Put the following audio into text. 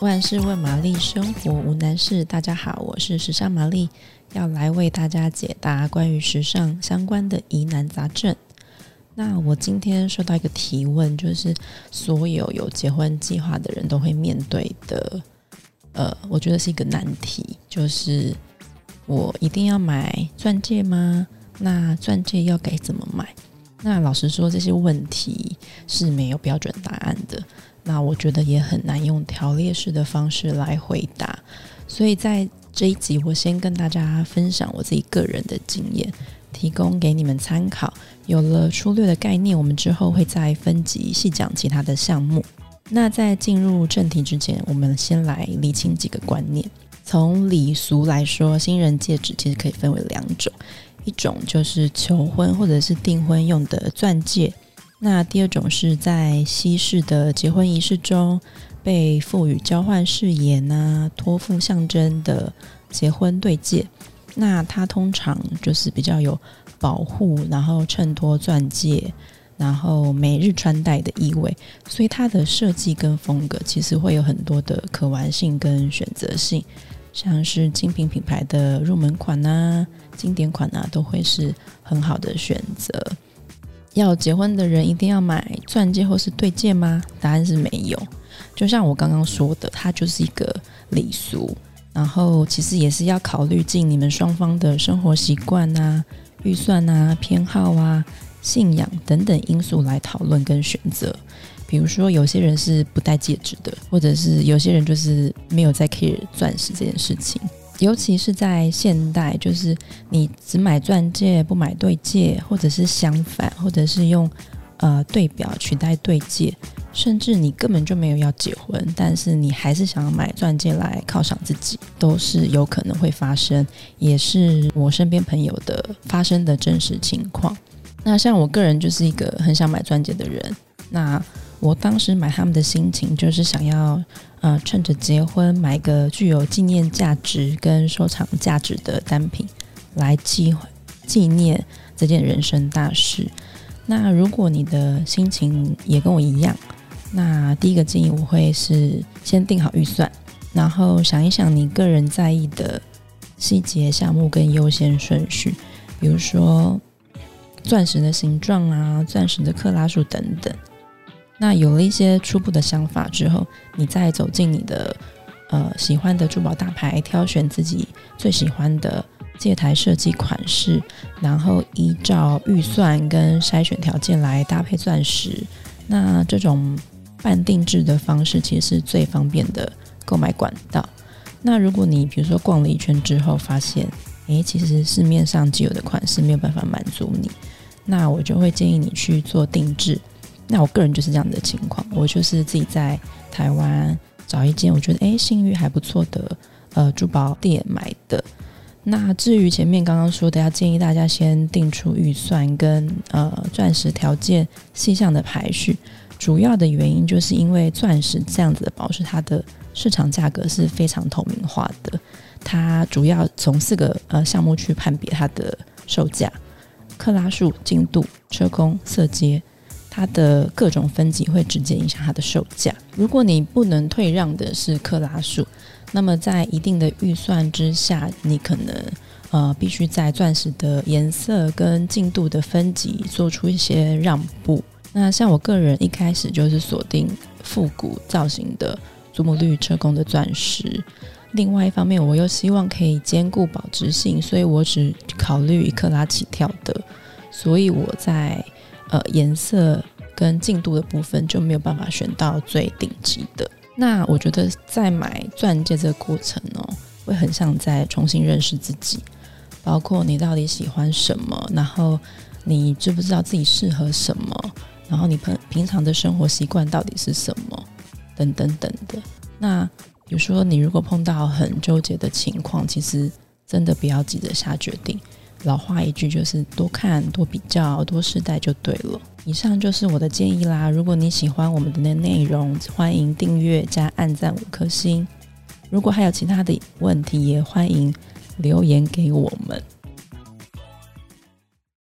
万事问玛丽，生活无难事。大家好，我是时尚玛丽，要来为大家解答关于时尚相关的疑难杂症。那我今天收到一个提问，就是所有有结婚计划的人都会面对的，呃，我觉得是一个难题，就是我一定要买钻戒吗？那钻戒要该怎么买？那老实说，这些问题是没有标准答案的。那我觉得也很难用条列式的方式来回答，所以在这一集，我先跟大家分享我自己个人的经验，提供给你们参考。有了粗略的概念，我们之后会再分级细讲其他的项目。那在进入正题之前，我们先来厘清几个观念。从礼俗来说，新人戒指其实可以分为两种，一种就是求婚或者是订婚用的钻戒。那第二种是在西式的结婚仪式中被赋予交换誓言啊、托付象征的结婚对戒，那它通常就是比较有保护，然后衬托钻戒，然后每日穿戴的意味，所以它的设计跟风格其实会有很多的可玩性跟选择性，像是精品品牌的入门款啊、经典款啊，都会是很好的选择。要结婚的人一定要买钻戒或是对戒吗？答案是没有。就像我刚刚说的，它就是一个礼俗，然后其实也是要考虑进你们双方的生活习惯啊、预算啊、偏好啊、信仰等等因素来讨论跟选择。比如说，有些人是不戴戒指的，或者是有些人就是没有在 care 钻石这件事情。尤其是在现代，就是你只买钻戒不买对戒，或者是相反，或者是用呃对表取代对戒，甚至你根本就没有要结婚，但是你还是想要买钻戒来犒赏自己，都是有可能会发生，也是我身边朋友的发生的真实情况。那像我个人就是一个很想买钻戒的人，那。我当时买他们的心情就是想要，呃，趁着结婚买一个具有纪念价值跟收藏价值的单品，来纪纪念这件人生大事。那如果你的心情也跟我一样，那第一个建议我会是先定好预算，然后想一想你个人在意的细节项目跟优先顺序，比如说钻石的形状啊，钻石的克拉数等等。那有了一些初步的想法之后，你再走进你的呃喜欢的珠宝大牌，挑选自己最喜欢的戒台设计款式，然后依照预算跟筛选条件来搭配钻石。那这种半定制的方式其实是最方便的购买管道。那如果你比如说逛了一圈之后发现，诶，其实市面上既有的款式没有办法满足你，那我就会建议你去做定制。那我个人就是这样的情况，我就是自己在台湾找一间我觉得诶信誉还不错的呃珠宝店买的。那至于前面刚刚说的，要建议大家先定出预算跟呃钻石条件细项的排序，主要的原因就是因为钻石这样子的宝石，它的市场价格是非常透明化的，它主要从四个呃项目去判别它的售价：克拉数、精度、车工、色阶。它的各种分级会直接影响它的售价。如果你不能退让的是克拉数，那么在一定的预算之下，你可能呃必须在钻石的颜色跟净度的分级做出一些让步。那像我个人一开始就是锁定复古造型的祖母绿车工的钻石。另外一方面，我又希望可以兼顾保值性，所以我只考虑一克拉起跳的。所以我在。呃，颜色跟净度的部分就没有办法选到最顶级的。那我觉得在买钻戒这个过程哦，会很像在重新认识自己，包括你到底喜欢什么，然后你知不知道自己适合什么，然后你平平常的生活习惯到底是什么，等等等的。那比如说你如果碰到很纠结的情况，其实真的不要急着下决定。老话一句，就是多看、多比较、多试戴就对了。以上就是我的建议啦。如果你喜欢我们的内容，欢迎订阅加按赞五颗星。如果还有其他的问题，也欢迎留言给我们。